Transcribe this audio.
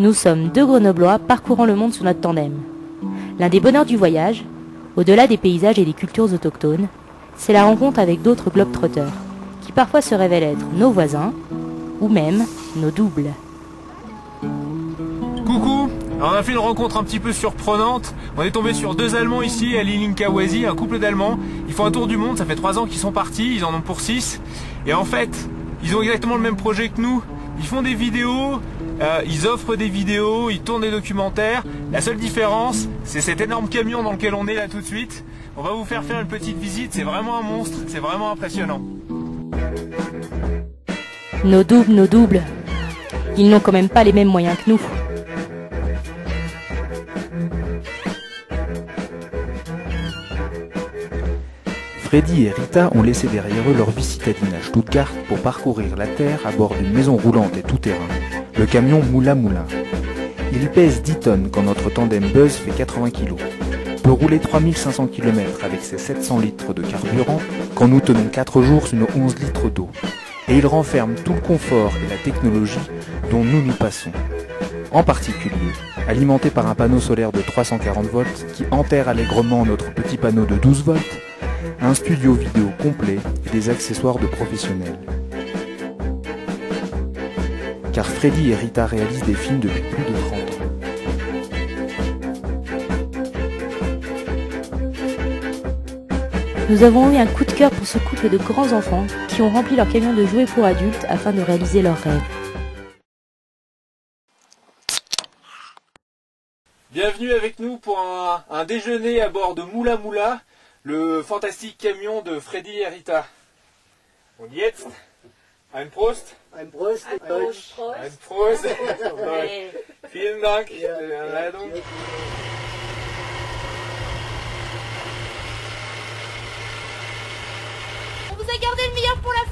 Nous sommes deux Grenoblois parcourant le monde sous notre tandem. L'un des bonheurs du voyage, au-delà des paysages et des cultures autochtones, c'est la rencontre avec d'autres globetrotters, qui parfois se révèlent être nos voisins, ou même nos doubles. Coucou on a fait une rencontre un petit peu surprenante. On est tombé sur deux Allemands ici à Lilinkawasi, un couple d'Allemands. Ils font un tour du monde, ça fait trois ans qu'ils sont partis, ils en ont pour six. Et en fait, ils ont exactement le même projet que nous. Ils font des vidéos, euh, ils offrent des vidéos, ils tournent des documentaires. La seule différence, c'est cet énorme camion dans lequel on est là tout de suite. On va vous faire faire une petite visite, c'est vraiment un monstre, c'est vraiment impressionnant. Nos doubles, nos doubles. Ils n'ont quand même pas les mêmes moyens que nous. Freddy et Rita ont laissé derrière eux leur vie citadine à Stuttgart pour parcourir la Terre à bord d'une maison roulante et tout-terrain, le camion Moula Moulin. Il pèse 10 tonnes quand notre tandem Buzz fait 80 kg. Peut rouler 3500 km avec ses 700 litres de carburant quand nous tenons 4 jours sur nos 11 litres d'eau. Et il renferme tout le confort et la technologie dont nous nous passons. En particulier, alimenté par un panneau solaire de 340 volts qui enterre allègrement notre petit panneau de 12 volts, un studio vidéo complet et des accessoires de professionnels. Car Freddy et Rita réalisent des films depuis plus de 30 ans. Nous avons eu un coup de cœur pour ce couple de grands enfants qui ont rempli leur camion de jouets pour adultes afin de réaliser leurs rêves. Bienvenue avec nous pour un, un déjeuner à bord de Moula Moula, le fantastique camion de Freddy et Rita. Und jetzt ein Prost. Ein Prost, ein Deutsch. Ein Prost. Vielen Dank für die Anleitung. Vous a gardé le meilleur pour la